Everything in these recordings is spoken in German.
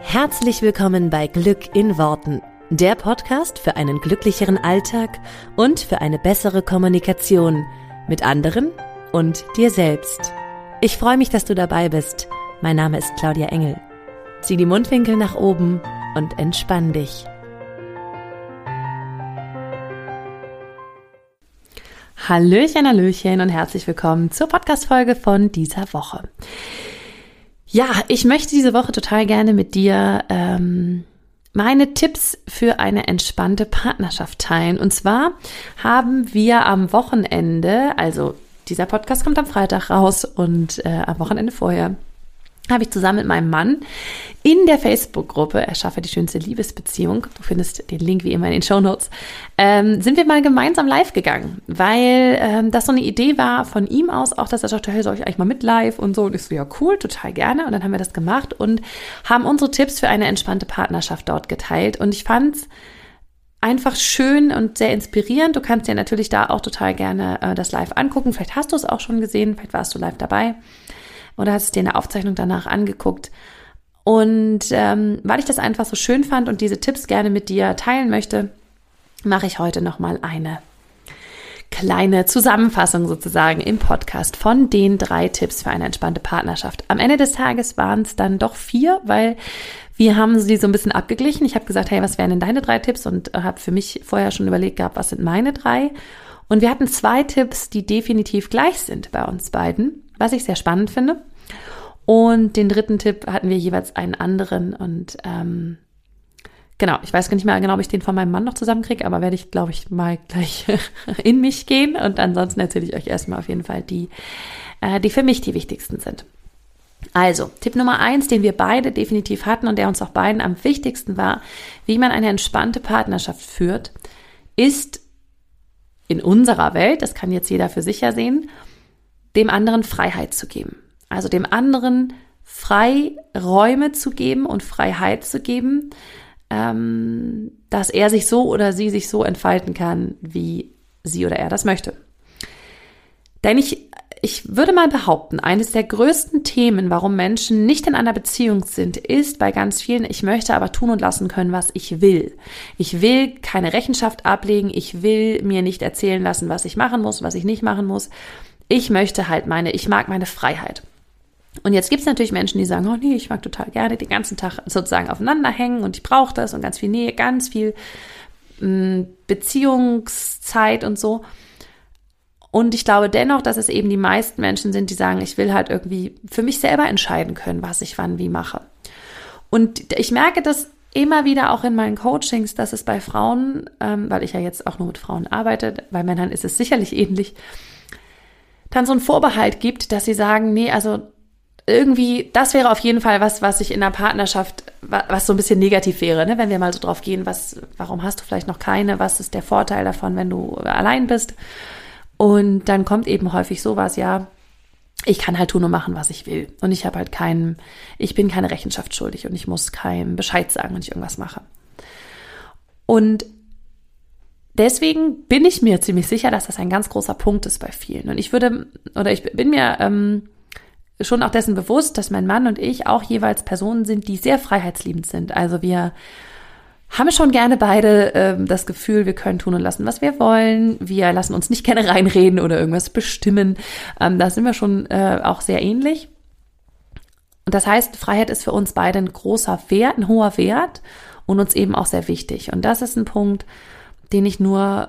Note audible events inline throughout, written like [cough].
Herzlich willkommen bei Glück in Worten, der Podcast für einen glücklicheren Alltag und für eine bessere Kommunikation mit anderen und dir selbst. Ich freue mich, dass du dabei bist. Mein Name ist Claudia Engel. Zieh die Mundwinkel nach oben und entspann dich. Hallöchen, Hallöchen und herzlich willkommen zur Podcast-Folge von dieser Woche. Ja, ich möchte diese Woche total gerne mit dir ähm, meine Tipps für eine entspannte Partnerschaft teilen. Und zwar haben wir am Wochenende, also dieser Podcast kommt am Freitag raus und äh, am Wochenende vorher habe ich zusammen mit meinem Mann in der Facebook-Gruppe Erschaffe die schönste Liebesbeziehung, du findest den Link wie immer in den Show Notes, ähm, sind wir mal gemeinsam live gegangen, weil ähm, das so eine Idee war von ihm aus, auch dass er sagte, hey, soll ich eigentlich mal mit live und so. Und ich so, ja cool, total gerne. Und dann haben wir das gemacht und haben unsere Tipps für eine entspannte Partnerschaft dort geteilt. Und ich fand's einfach schön und sehr inspirierend. Du kannst dir natürlich da auch total gerne äh, das live angucken. Vielleicht hast du es auch schon gesehen, vielleicht warst du live dabei oder hast dir eine Aufzeichnung danach angeguckt. Und ähm, weil ich das einfach so schön fand und diese Tipps gerne mit dir teilen möchte, mache ich heute nochmal eine kleine Zusammenfassung sozusagen im Podcast von den drei Tipps für eine entspannte Partnerschaft. Am Ende des Tages waren es dann doch vier, weil wir haben sie so ein bisschen abgeglichen. Ich habe gesagt, hey, was wären denn deine drei Tipps? Und habe für mich vorher schon überlegt gehabt, was sind meine drei? Und wir hatten zwei Tipps, die definitiv gleich sind bei uns beiden was ich sehr spannend finde. Und den dritten Tipp hatten wir jeweils einen anderen und ähm, genau, ich weiß gar nicht mehr genau, ob ich den von meinem Mann noch zusammenkriege, aber werde ich, glaube ich, mal [laughs] gleich in mich gehen und ansonsten erzähle ich euch erstmal auf jeden Fall die, äh, die für mich die wichtigsten sind. Also, Tipp Nummer eins, den wir beide definitiv hatten und der uns auch beiden am wichtigsten war, wie man eine entspannte Partnerschaft führt, ist in unserer Welt, das kann jetzt jeder für sich ja sehen, dem anderen Freiheit zu geben. Also dem anderen Freiräume zu geben und Freiheit zu geben, ähm, dass er sich so oder sie sich so entfalten kann, wie sie oder er das möchte. Denn ich, ich würde mal behaupten, eines der größten Themen, warum Menschen nicht in einer Beziehung sind, ist bei ganz vielen, ich möchte aber tun und lassen können, was ich will. Ich will keine Rechenschaft ablegen, ich will mir nicht erzählen lassen, was ich machen muss, was ich nicht machen muss. Ich möchte halt meine, ich mag meine Freiheit. Und jetzt gibt es natürlich Menschen, die sagen, oh nee, ich mag total gerne den ganzen Tag sozusagen aufeinander hängen und ich brauche das und ganz viel Nähe, ganz viel mh, hm, Beziehungszeit und so. Und ich glaube dennoch, dass es eben die meisten Menschen sind, die sagen, ich will halt irgendwie für mich selber entscheiden können, was ich wann wie mache. Und ich merke das immer wieder auch in meinen Coachings, dass es bei Frauen, ähm, weil ich ja jetzt auch nur mit Frauen arbeite, bei Männern ist es sicherlich ähnlich, dann so ein Vorbehalt gibt, dass sie sagen, nee, also irgendwie, das wäre auf jeden Fall was, was ich in der Partnerschaft, was so ein bisschen negativ wäre, ne? wenn wir mal so drauf gehen, was, warum hast du vielleicht noch keine, was ist der Vorteil davon, wenn du allein bist? Und dann kommt eben häufig sowas, ja, ich kann halt tun und machen, was ich will. Und ich habe halt keinen, ich bin keine Rechenschaft schuldig und ich muss keinem Bescheid sagen, wenn ich irgendwas mache. Und deswegen bin ich mir ziemlich sicher, dass das ein ganz großer Punkt ist bei vielen. Und ich würde, oder ich bin mir ähm, schon auch dessen bewusst, dass mein Mann und ich auch jeweils Personen sind, die sehr freiheitsliebend sind. Also wir haben schon gerne beide ähm, das Gefühl, wir können tun und lassen, was wir wollen. Wir lassen uns nicht gerne [laughs] reinreden oder irgendwas bestimmen. Ähm, da sind wir schon äh, auch sehr ähnlich. Und das heißt, Freiheit ist für uns beide ein großer Wert, ein hoher Wert und uns eben auch sehr wichtig. Und das ist ein Punkt, den ich nur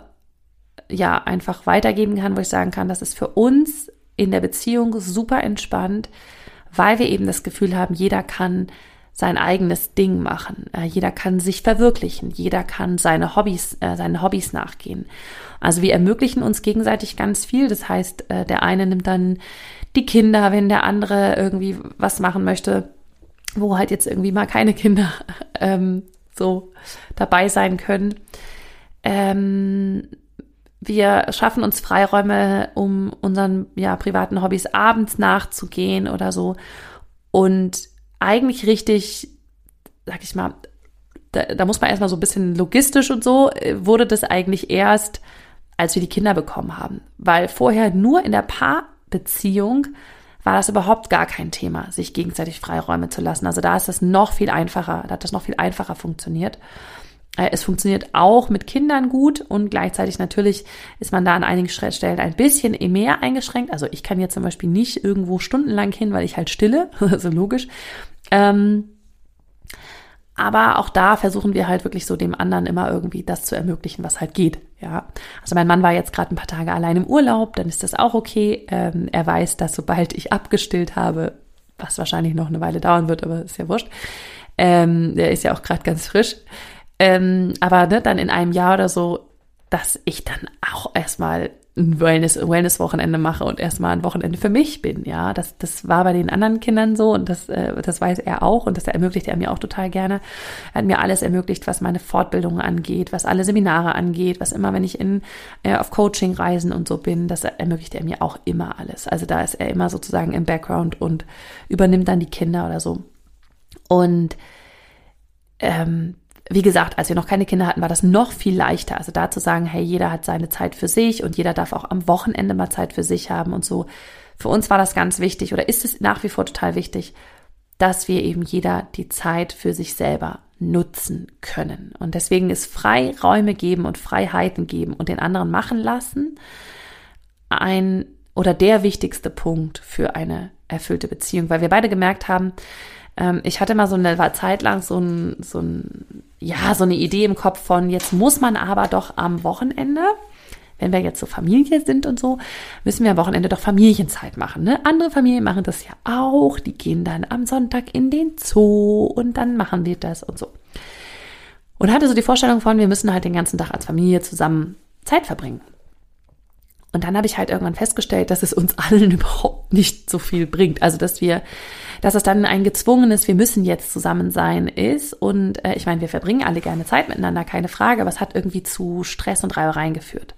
ja einfach weitergeben kann, wo ich sagen kann, das ist für uns in der Beziehung super entspannt, weil wir eben das Gefühl haben, jeder kann sein eigenes Ding machen. Äh, jeder kann sich verwirklichen. Jeder kann seine Hobbys, äh, seine Hobbys nachgehen. Also wir ermöglichen uns gegenseitig ganz viel. Das heißt, äh, der eine nimmt dann die Kinder, wenn der andere irgendwie was machen möchte, wo halt jetzt irgendwie mal keine Kinder [laughs] ähm, so dabei sein können. Ähm, wir schaffen uns Freiräume, um unseren ja, privaten Hobbys abends nachzugehen oder so. Und eigentlich richtig, sag ich mal, da, da muss man erstmal so ein bisschen logistisch und so, äh, wurde das eigentlich erst, als wir die Kinder bekommen haben. Weil vorher nur in der Paarbeziehung war das überhaupt gar kein Thema, sich gegenseitig Freiräume zu lassen. Also da ist das noch viel einfacher, da hat das noch viel einfacher funktioniert. Äh, es funktioniert auch mit Kindern gut und gleichzeitig natürlich ist man da an einigen Stellen ein bisschen mehr eingeschränkt. Also ich kann jetzt zum Beispiel nicht irgendwo stundenlang hin, weil ich halt stille, [laughs] also logisch. Ähm, aber auch da versuchen wir halt wirklich so dem anderen immer irgendwie das zu ermöglichen, was halt geht. Ja, also mein Mann war jetzt gerade ein paar Tage allein im Urlaub, dann ist das auch okay. Ähm, er weiß, dass sobald ich abgestillt habe, was wahrscheinlich noch eine Weile dauern wird, aber ist ja wurscht. Ähm, der ist ja auch gerade ganz frisch. Ähm, aber ne, dann in einem Jahr oder so, dass ich dann auch erstmal ein Wellness, Wellness-Wochenende mache und erstmal ein Wochenende für mich bin. Ja, das, das war bei den anderen Kindern so und das, äh, das weiß er auch und das ermöglicht er mir auch total gerne. Er hat mir alles ermöglicht, was meine Fortbildungen angeht, was alle Seminare angeht, was immer, wenn ich in, äh, auf Coaching-Reisen und so bin, das ermöglicht er mir auch immer alles. Also da ist er immer sozusagen im Background und übernimmt dann die Kinder oder so. Und ähm, wie gesagt, als wir noch keine Kinder hatten, war das noch viel leichter. Also da zu sagen, hey, jeder hat seine Zeit für sich und jeder darf auch am Wochenende mal Zeit für sich haben und so. Für uns war das ganz wichtig oder ist es nach wie vor total wichtig, dass wir eben jeder die Zeit für sich selber nutzen können. Und deswegen ist Freiräume geben und Freiheiten geben und den anderen machen lassen ein oder der wichtigste Punkt für eine erfüllte Beziehung, weil wir beide gemerkt haben, ähm, ich hatte mal so eine Zeit lang so ein, so ein, ja, so eine Idee im Kopf von, jetzt muss man aber doch am Wochenende, wenn wir jetzt so Familie sind und so, müssen wir am Wochenende doch Familienzeit machen. Ne? Andere Familien machen das ja auch. Die gehen dann am Sonntag in den Zoo und dann machen wir das und so. Und hatte so die Vorstellung von, wir müssen halt den ganzen Tag als Familie zusammen Zeit verbringen. Und dann habe ich halt irgendwann festgestellt, dass es uns allen [laughs] überhaupt nicht so viel bringt. Also, dass wir dass es dann ein gezwungenes, wir müssen jetzt zusammen sein ist. Und äh, ich meine, wir verbringen alle gerne Zeit miteinander, keine Frage, es hat irgendwie zu Stress und Reibereien geführt.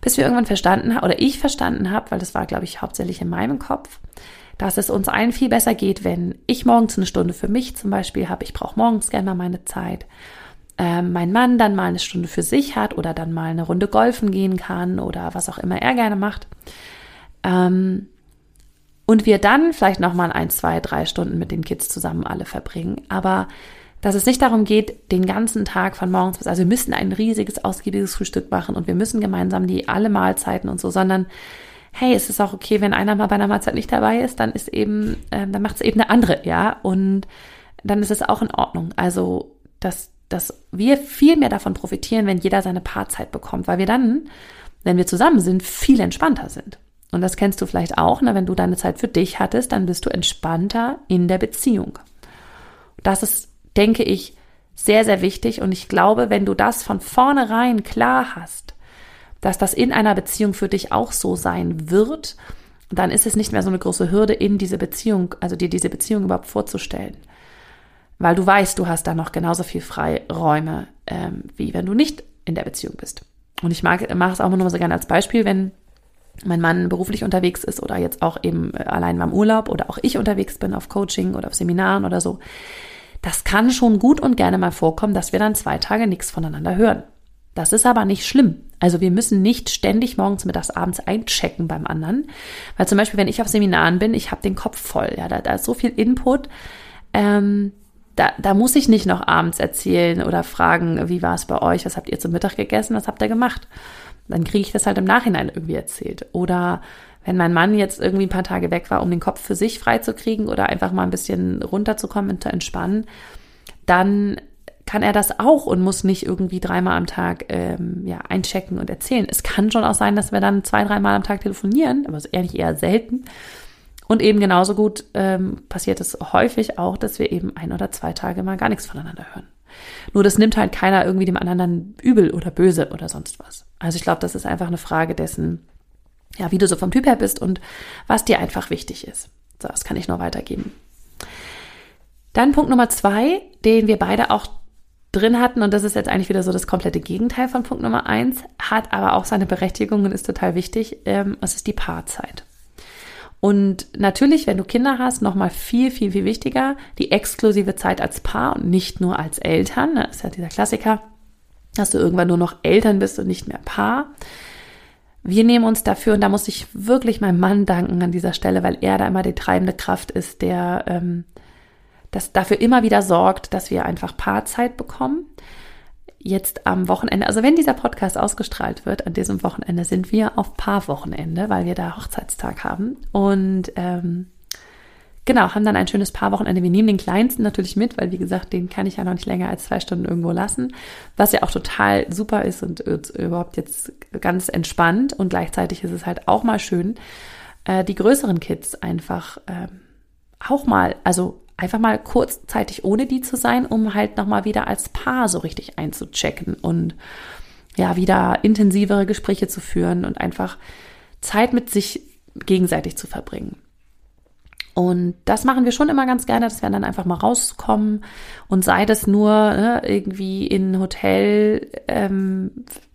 Bis wir irgendwann verstanden haben, oder ich verstanden habe, weil das war, glaube ich, hauptsächlich in meinem Kopf, dass es uns allen viel besser geht, wenn ich morgens eine Stunde für mich zum Beispiel habe. Ich brauche morgens gerne mal meine Zeit. Ähm, mein Mann dann mal eine Stunde für sich hat oder dann mal eine Runde golfen gehen kann oder was auch immer er gerne macht. Ähm, und wir dann vielleicht nochmal ein, zwei, drei Stunden mit den Kids zusammen alle verbringen. Aber dass es nicht darum geht, den ganzen Tag von morgens bis, also wir müssen ein riesiges, ausgiebiges Frühstück machen und wir müssen gemeinsam die alle Mahlzeiten und so, sondern hey, es ist auch okay, wenn einer mal bei einer Mahlzeit nicht dabei ist, dann ist eben, äh, dann macht es eben eine andere, ja, und dann ist es auch in Ordnung. Also, dass, dass wir viel mehr davon profitieren, wenn jeder seine Paarzeit bekommt, weil wir dann, wenn wir zusammen sind, viel entspannter sind. Und das kennst du vielleicht auch, ne? wenn du deine Zeit für dich hattest, dann bist du entspannter in der Beziehung. Das ist, denke ich, sehr, sehr wichtig. Und ich glaube, wenn du das von vornherein klar hast, dass das in einer Beziehung für dich auch so sein wird, dann ist es nicht mehr so eine große Hürde, in diese Beziehung, also dir diese Beziehung überhaupt vorzustellen. Weil du weißt, du hast da noch genauso viel Freiräume, ähm, wie wenn du nicht in der Beziehung bist. Und ich mache es auch immer nur so gerne als Beispiel, wenn mein Mann beruflich unterwegs ist oder jetzt auch eben äh, allein beim Urlaub oder auch ich unterwegs bin auf Coaching oder auf Seminaren oder so. Das kann schon gut und gerne mal vorkommen, dass wir dann zwei Tage nichts voneinander hören. Das ist aber nicht schlimm. Also wir müssen nicht ständig morgens, mittags, abends einchecken beim anderen. Weil zum Beispiel, wenn ich auf Seminaren bin, ich habe den Kopf voll. Ja, da, da ist so viel Input. Ähm, da, da muss ich nicht noch abends erzählen oder fragen, wie war es bei euch, was habt ihr zum Mittag gegessen, was habt ihr gemacht dann kriege ich das halt im Nachhinein irgendwie erzählt. Oder wenn mein Mann jetzt irgendwie ein paar Tage weg war, um den Kopf für sich freizukriegen oder einfach mal ein bisschen runterzukommen und zu entspannen, dann kann er das auch und muss nicht irgendwie dreimal am Tag ähm, ja, einchecken und erzählen. Es kann schon auch sein, dass wir dann zwei, dreimal am Tag telefonieren, aber ehrlich eher selten. Und eben genauso gut ähm, passiert es häufig auch, dass wir eben ein oder zwei Tage mal gar nichts voneinander hören. Nur das nimmt halt keiner irgendwie dem anderen übel oder böse oder sonst was. Also ich glaube, das ist einfach eine Frage dessen, ja, wie du so vom Typ her bist und was dir einfach wichtig ist. So, das kann ich nur weitergeben. Dann Punkt Nummer zwei, den wir beide auch drin hatten, und das ist jetzt eigentlich wieder so das komplette Gegenteil von Punkt Nummer eins, hat aber auch seine Berechtigung und ist total wichtig. Ähm, es ist die Paarzeit. Und natürlich, wenn du Kinder hast, nochmal viel, viel, viel wichtiger, die exklusive Zeit als Paar und nicht nur als Eltern. Das ist ja dieser Klassiker, dass du irgendwann nur noch Eltern bist und nicht mehr Paar. wir nehmen uns dafür, und da muss ich wirklich meinem Mann danken an dieser Stelle, weil er da immer die treibende Kraft ist, der ähm, das dafür immer wieder sorgt, dass wir einfach Paarzeit bekommen. Jetzt am Wochenende, also wenn dieser Podcast ausgestrahlt wird, an diesem Wochenende sind wir auf Paarwochenende, weil wir da Hochzeitstag haben. Und ähm, genau, haben dann ein schönes Paarwochenende. Wir nehmen den Kleinsten natürlich mit, weil wie gesagt, den kann ich ja noch nicht länger als zwei Stunden irgendwo lassen, was ja auch total super ist und überhaupt jetzt ganz entspannt und gleichzeitig ist es halt auch mal schön, äh, die größeren Kids einfach äh, auch mal, also einfach mal kurzzeitig ohne die zu sein, um halt nochmal wieder als Paar so richtig einzuchecken und ja, wieder intensivere Gespräche zu führen und einfach Zeit mit sich gegenseitig zu verbringen. Und das machen wir schon immer ganz gerne, dass wir dann einfach mal rauskommen und sei das nur ne, irgendwie in Hotel, ähm,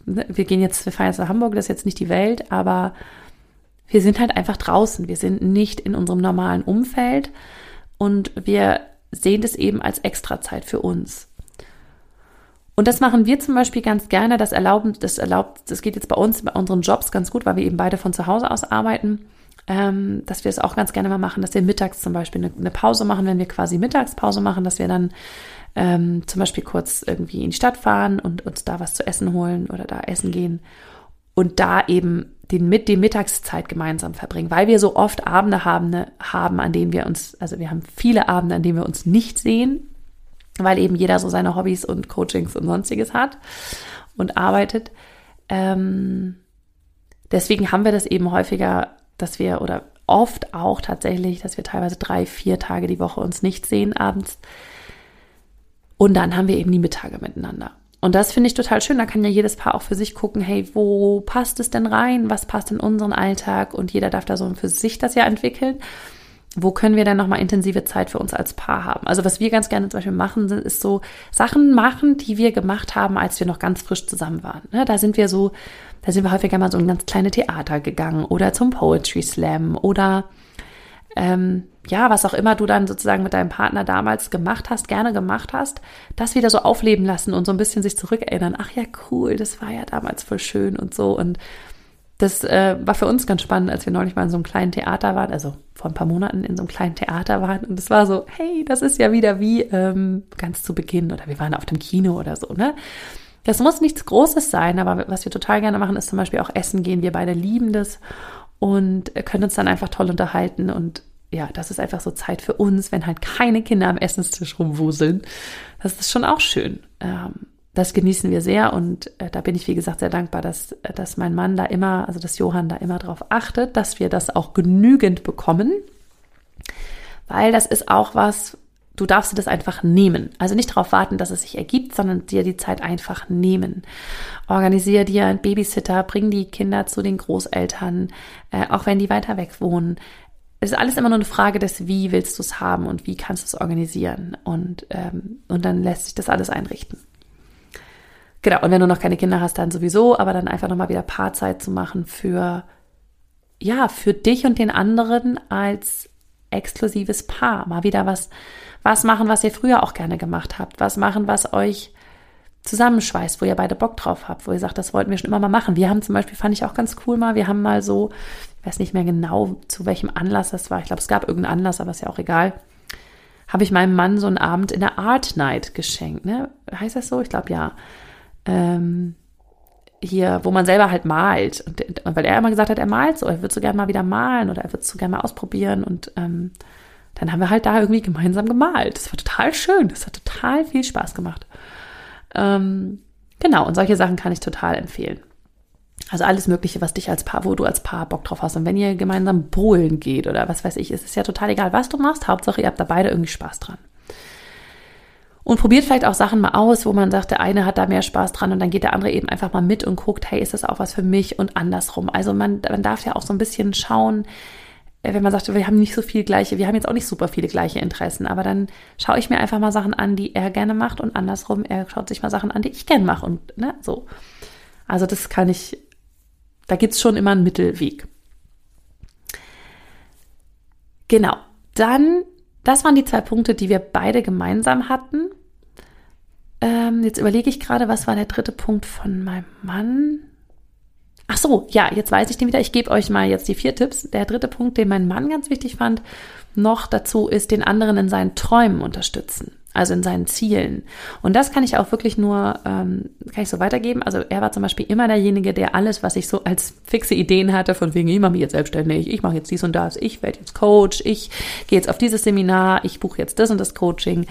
wir gehen jetzt, wir fahren jetzt nach Hamburg, das ist jetzt nicht die Welt, aber wir sind halt einfach draußen, wir sind nicht in unserem normalen Umfeld und wir sehen das eben als Extrazeit für uns. Und das machen wir zum Beispiel ganz gerne, das erlauben, das erlaubt, das geht jetzt bei uns, bei unseren Jobs ganz gut, weil wir eben beide von zu Hause aus arbeiten ähm, dass wir es auch ganz gerne mal machen, dass wir mittags zum Beispiel eine, eine Pause machen, wenn wir quasi Mittagspause machen, dass wir dann ähm, zum Beispiel kurz irgendwie in die Stadt fahren und uns da was zu essen holen oder da essen gehen und da eben den, mit die Mittagszeit gemeinsam verbringen, weil wir so oft Abende haben, ne, haben, an denen wir uns, also wir haben viele Abende, an denen wir uns nicht sehen, weil eben jeder so seine Hobbys und Coachings und sonstiges hat und arbeitet. Ähm, deswegen haben wir das eben häufiger dass wir oder oft auch tatsächlich, dass wir teilweise drei, vier Tage die Woche uns nicht sehen abends. Und dann haben wir eben die Mittage miteinander. Und das finde ich total schön. Da kann ja jedes Paar auch für sich gucken, hey, wo passt es denn rein? Was passt in unseren Alltag? Und jeder darf da so für sich das ja entwickeln. Wo können wir dann nochmal intensive Zeit für uns als Paar haben? Also was wir ganz gerne zum Beispiel machen, ist so Sachen machen, die wir gemacht haben, als wir noch ganz frisch zusammen waren. Ne, da sind wir so da sind wir häufiger mal so in ganz kleine Theater gegangen oder zum Poetry Slam oder ähm, ja, was auch immer du dann sozusagen mit deinem Partner damals gemacht hast, gerne gemacht hast, das wieder so aufleben lassen und so ein bisschen sich zurückerinnern. Ach ja, cool, das war ja damals voll schön und so. Und das äh, war für uns ganz spannend, als wir neulich mal in so einem kleinen Theater waren, also vor ein paar Monaten in so einem kleinen Theater waren. Und es war so, hey, das ist ja wieder wie ähm, ganz zu Beginn oder wir waren auf dem Kino oder so, ne? Das muss nichts Großes sein, aber was wir total gerne machen, ist zum Beispiel auch essen gehen. Wir beide lieben das und können uns dann einfach toll unterhalten und ja, das ist einfach so Zeit für uns, wenn halt keine Kinder am Essenstisch rumwuseln. Das ist schon auch schön. Ähm, das genießen wir sehr und äh, da bin ich, wie gesagt, sehr dankbar, dass, äh, dass mein Mann da immer, also dass Johann da immer darauf achtet, dass wir das auch genügend bekommen. Weil das ist auch was, Du darfst dir das einfach nehmen. Also nicht darauf warten, dass es sich ergibt, sondern dir die Zeit einfach nehmen. Organisiere dir einen Babysitter, bring die Kinder zu den Großeltern, äh, auch wenn die weiter weg wohnen. Es ist alles immer nur eine Frage des, wie willst du es haben und wie kannst du es organisieren. Und, ähm, und dann lässt sich das alles einrichten. Genau, und wenn du noch keine Kinder hast, dann sowieso, aber dann einfach nochmal wieder Paarzeit zu machen für, ja, für dich und den anderen als exklusives Paar. Mal wieder was was machen, was ihr früher auch gerne gemacht habt. Was machen, was euch zusammenschweißt, wo ihr beide Bock drauf habt, wo ihr sagt, das wollten wir schon immer mal machen. Wir haben zum Beispiel, fand ich auch ganz cool mal, wir haben mal so, ich weiß nicht mehr genau, zu welchem Anlass das war. Ich glaube, es gab irgendeinen Anlass, aber ist ja auch egal. Habe ich meinem Mann so einen Abend in der Art Night geschenkt. Ne? Heißt das so? Ich glaube ja. Ähm, hier, wo man selber halt malt. Und, weil er immer gesagt hat, er malt so, er würde so gerne mal wieder malen oder er würde so gerne mal ausprobieren. Und ähm, dann haben wir halt da irgendwie gemeinsam gemalt. Das war total schön. Das hat total viel Spaß gemacht. Ähm, genau, und solche Sachen kann ich total empfehlen. Also alles Mögliche, was dich als Paar, wo du als Paar Bock drauf hast. Und wenn ihr gemeinsam Bohlen geht oder was weiß ich, ist es ja total egal, was du machst. Hauptsache, ihr habt da beide irgendwie Spaß dran. Und probiert vielleicht auch Sachen mal aus, wo man sagt, der eine hat da mehr Spaß dran und dann geht der andere eben einfach mal mit und guckt, hey, ist das auch was für mich und andersrum. Also man, man darf ja auch so ein bisschen schauen, wenn man sagt, wir haben nicht so viel gleiche, wir haben jetzt auch nicht super viele gleiche Interessen, aber dann schaue ich mir einfach mal Sachen an, die er gerne macht und andersrum, er schaut sich mal Sachen an, die ich gerne mache und ne, so. Also das kann ich, da gibt's schon immer einen Mittelweg. Genau. Dann, das waren die zwei Punkte, die wir beide gemeinsam hatten. Ähm, jetzt überlege ich gerade, was war der dritte Punkt von meinem Mann? Ach so, ja, jetzt weiß ich den wieder. Ich gebe euch mal jetzt die vier Tipps. Der dritte Punkt, den mein Mann ganz wichtig fand, noch dazu ist, den anderen in seinen Träumen unterstützen, also in seinen Zielen. Und das kann ich auch wirklich nur, ähm, kann ich so weitergeben. Also er war zum Beispiel immer derjenige, der alles, was ich so als fixe Ideen hatte, von wegen, ich mache mich jetzt selbstständig, ich mache jetzt dies und das, ich werde jetzt Coach, ich gehe jetzt auf dieses Seminar, ich buche jetzt das und das Coaching.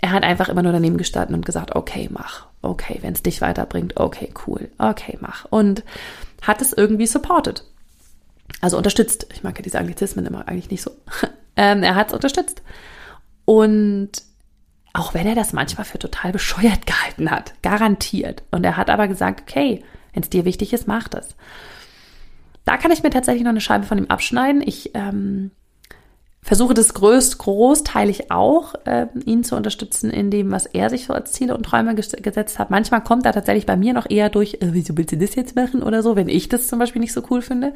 Er hat einfach immer nur daneben gestanden und gesagt, okay, mach. Okay, wenn es dich weiterbringt, okay, cool. Okay, mach. Und hat es irgendwie supported. Also unterstützt. Ich mag ja diese Anglizismen immer eigentlich nicht so. [laughs] ähm, er hat es unterstützt. Und auch wenn er das manchmal für total bescheuert gehalten hat, garantiert. Und er hat aber gesagt, okay, wenn es dir wichtig ist, mach das. Da kann ich mir tatsächlich noch eine Scheibe von ihm abschneiden. Ich ähm, versuche das größt, großteilig auch, äh, ihn zu unterstützen in dem, was er sich so als Ziele und Träume ges gesetzt hat. Manchmal kommt er tatsächlich bei mir noch eher durch, äh, wieso willst du das jetzt machen oder so, wenn ich das zum Beispiel nicht so cool finde.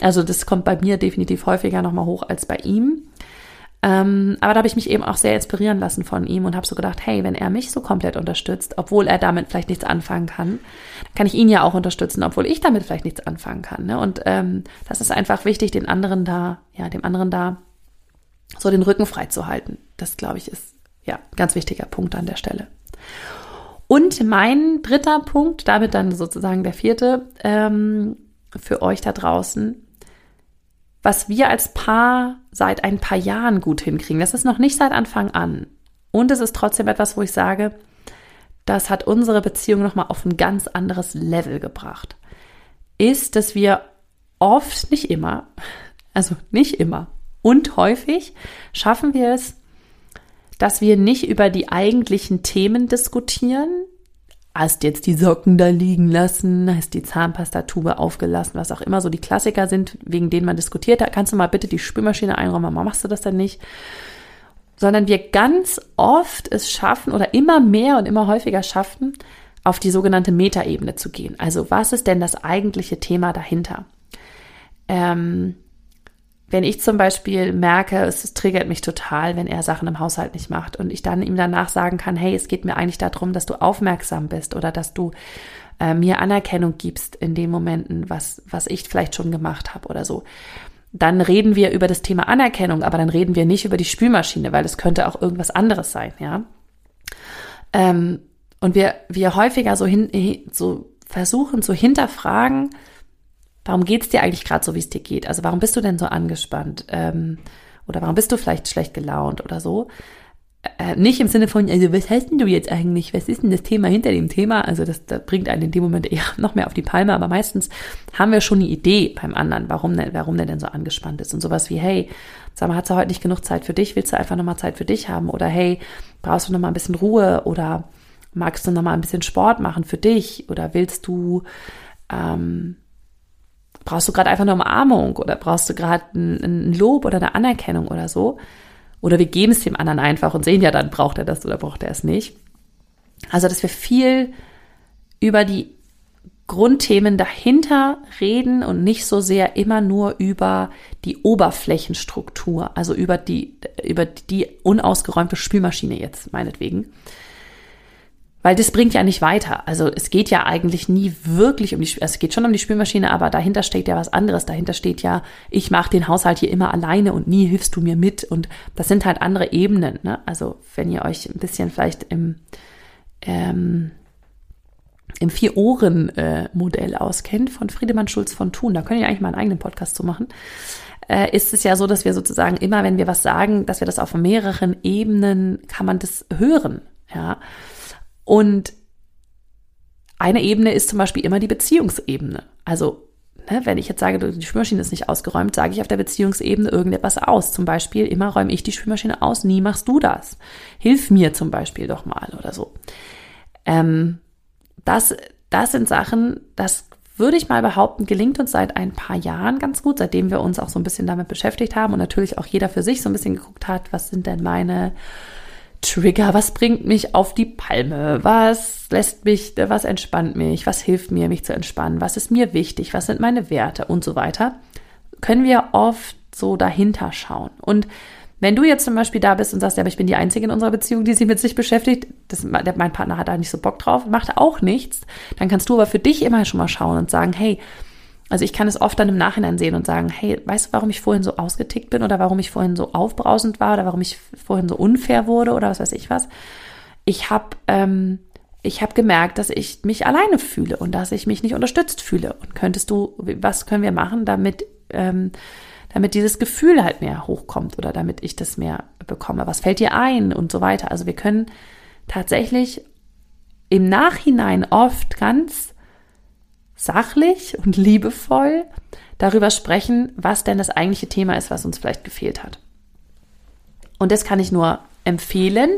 Also das kommt bei mir definitiv häufiger nochmal hoch als bei ihm. Ähm, aber da habe ich mich eben auch sehr inspirieren lassen von ihm und habe so gedacht, hey, wenn er mich so komplett unterstützt, obwohl er damit vielleicht nichts anfangen kann, kann ich ihn ja auch unterstützen, obwohl ich damit vielleicht nichts anfangen kann. Ne? Und ähm, das ist einfach wichtig, den anderen da, ja, dem anderen da so den Rücken frei zu halten. Das, glaube ich, ist ja ganz wichtiger Punkt an der Stelle. Und mein dritter Punkt, damit dann sozusagen der vierte, ähm, für euch da draußen, was wir als Paar seit ein paar Jahren gut hinkriegen. Das ist noch nicht seit Anfang an. Und es ist trotzdem etwas, wo ich sage, das hat unsere Beziehung nochmal auf ein ganz anderes Level gebracht. Ist, dass wir oft, nicht immer, also nicht immer, und häufig schaffen wir es, dass wir nicht über die eigentlichen Themen diskutieren. Hast jetzt die Socken da liegen lassen, hast die Zahnpastatube aufgelassen, was auch immer so die Klassiker sind, wegen denen man diskutiert. Da kannst du mal bitte die Spülmaschine einräumen, warum machst du das denn nicht? Sondern wir ganz oft es schaffen oder immer mehr und immer häufiger schaffen, auf die sogenannte Metaebene zu gehen. Also was ist denn das eigentliche Thema dahinter? Ähm, wenn ich zum Beispiel merke, es, triggert mich total, wenn er Sachen im Haushalt nicht macht und ich dann ihm danach sagen kann, hey, es geht mir eigentlich darum, dass du aufmerksam bist oder dass du äh, mir Anerkennung gibst in den Momenten, was, was ich vielleicht schon gemacht habe oder so. Dann reden wir über das Thema Anerkennung, aber dann reden wir nicht über die Spülmaschine, weil es könnte auch irgendwas anderes sein, ja. Ähm, und wir, wir häufiger so hin, so versuchen zu hinterfragen, warum geht's dir eigentlich gerade so, wie es dir geht? Also warum bist du denn so angespannt? Ähm, oder warum bist du vielleicht schlecht gelaunt oder so? Äh, nicht im Sinne von, also was heißt denn du jetzt eigentlich? Was ist denn das Thema hinter dem Thema? Also das, das bringt einen in dem Moment eher [laughs] noch mehr auf die Palme, aber meistens haben wir schon eine Idee beim anderen, warum, warum der denn so angespannt ist. Und sowas wie, hey, sag mal, hast du heute nicht genug Zeit für dich? Willst du einfach nochmal Zeit für dich haben? Oder hey, brauchst du nochmal ein bisschen Ruhe? Oder magst du nochmal ein bisschen Sport machen für dich? Oder willst du ähm, brauchst du gerade einfach eine Umarmung oder brauchst du gerade ein, ein, Lob oder eine Anerkennung oder so? Oder wir geben es dem anderen einfach und sehen ja dann, braucht er das oder braucht er es nicht. Also, dass wir viel über die Grundthemen dahinter reden und nicht so sehr immer nur über die Oberflächenstruktur, also über die, über die unausgeräumte Spülmaschine jetzt meinetwegen. Weil das bringt ja nicht weiter. Also es geht ja eigentlich nie wirklich um die, also es geht schon um die Spülmaschine, aber dahinter steht ja was anderes. Dahinter steht ja, ich mache den Haushalt hier immer alleine und nie hilfst du mir mit. Und das sind halt andere Ebenen. Ne? Also wenn ihr euch ein bisschen vielleicht im, ähm, im Vier-Ohren-Modell äh, auskennt von Friedemann Schulz von Thun, da könnt ihr eigentlich mal einen eigenen Podcast zu machen, äh, ist es ja so, dass wir sozusagen immer, wenn wir was sagen, dass wir das auf mehreren Ebenen, kann man das hören. Ja. Und eine Ebene ist zum Beispiel immer die Beziehungsebene. Also, ne, wenn ich jetzt sage, die Spülmaschine ist nicht ausgeräumt, sage ich auf der Beziehungsebene irgendetwas aus. Zum Beispiel, immer räume ich die Spülmaschine aus, nie machst du das. Hilf mir zum Beispiel doch mal oder so. Ähm, das, das sind Sachen, das würde ich mal behaupten, gelingt uns seit ein paar Jahren ganz gut, seitdem wir uns auch so ein bisschen damit beschäftigt haben und natürlich auch jeder für sich so ein bisschen geguckt hat, was sind denn meine Trigger, was bringt mich auf die Palme, was lässt mich, was entspannt mich, was hilft mir, mich zu entspannen, was ist mir wichtig, was sind meine Werte? Und so weiter, können wir oft so dahinter schauen. Und wenn du jetzt zum Beispiel da bist und sagst, ja, aber ich bin die Einzige in unserer Beziehung, die sich mit sich beschäftigt, das, der, mein Partner hat da nicht so Bock drauf, macht auch nichts, dann kannst du aber für dich immer schon mal schauen und sagen, hey, Also ich kann es oft dann im Nachhinein sehen und sagen, hey, weißt du, warum ich vorhin so ausgetickt bin oder warum ich vorhin so aufbrausend war oder warum ich vorhin so unfair wurde oder was weiß ich was. Ich habe ähm, ich habe gemerkt, dass ich mich alleine fühle und dass ich mich nicht unterstützt fühle. Und könntest du, was können wir machen, damit ähm, damit dieses Gefühl halt mehr hochkommt oder damit ich das mehr bekomme. Was fällt dir ein und so weiter. Also wir können tatsächlich im Nachhinein oft ganz sachlich und liebevoll darüber sprechen, was denn das eigentliche Thema ist, was uns vielleicht gefehlt hat. Und das kann ich nur empfehlen.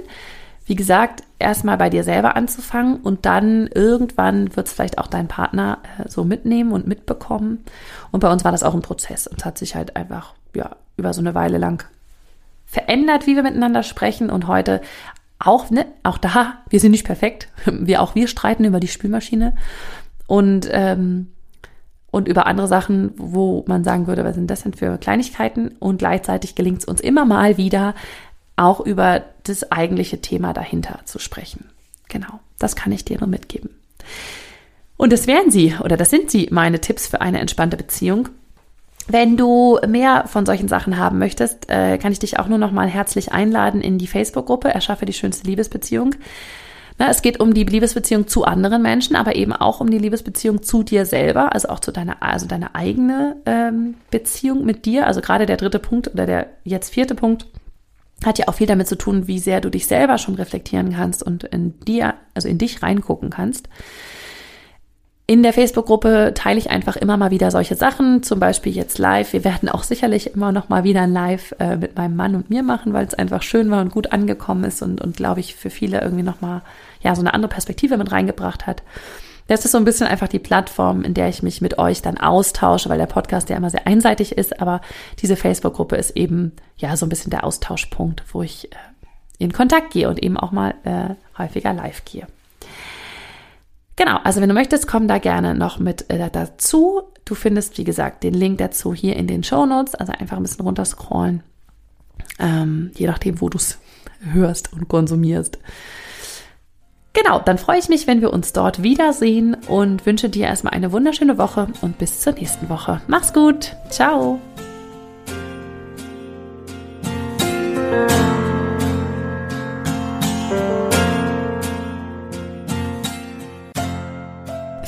Wie gesagt, erstmal bei dir selber anzufangen und dann irgendwann wird es vielleicht auch dein Partner äh, so mitnehmen und mitbekommen. Und bei uns war das auch ein Prozess und hat sich halt einfach ja über so eine Weile lang verändert, wie wir miteinander sprechen und heute auch ne, auch da, wir sind nicht perfekt, [laughs] wir auch wir streiten über die Spülmaschine und ähm, und über andere Sachen, wo man sagen würde, was sind das denn für Kleinigkeiten? Und gleichzeitig gelingt es uns immer mal wieder, auch über das eigentliche Thema dahinter zu sprechen. Genau, das kann ich dir nur mitgeben. Und das wären sie oder das sind sie meine Tipps für eine entspannte Beziehung. Wenn du mehr von solchen Sachen haben möchtest, äh, kann ich dich auch nur noch mal herzlich einladen in die Facebook-Gruppe Erschaffe die schönste Liebesbeziehung. Es geht um die Liebesbeziehung zu anderen Menschen, aber eben auch um die Liebesbeziehung zu dir selber, also auch zu deiner, also deine eigene ähm, Beziehung mit dir. Also gerade der dritte Punkt oder der jetzt vierte Punkt hat ja auch viel damit zu tun, wie sehr du dich selber schon reflektieren kannst und in dir, also in dich reingucken kannst. In der Facebook-Gruppe teile ich einfach immer mal wieder solche Sachen, zum Beispiel jetzt live. Wir werden auch sicherlich immer noch mal wieder ein Live äh, mit meinem Mann und mir machen, weil es einfach schön war und gut angekommen ist und, und glaube ich, für viele irgendwie noch mal ja, so eine andere Perspektive mit reingebracht hat. Das ist so ein bisschen einfach die Plattform, in der ich mich mit euch dann austausche, weil der Podcast ja immer sehr einseitig ist, aber diese Facebook-Gruppe ist eben ja so ein bisschen der Austauschpunkt, wo ich äh, in Kontakt gehe und eben auch mal äh, häufiger live gehe. Genau, also wenn du möchtest, komm da gerne noch mit äh, dazu. Du findest, wie gesagt, den Link dazu hier in den Show Notes, also einfach ein bisschen runterscrollen, ähm, je nachdem, wo du es hörst und konsumierst. Genau, dann freue ich mich, wenn wir uns dort wiedersehen und wünsche dir erstmal eine wunderschöne Woche und bis zur nächsten Woche. Mach's gut. Ciao.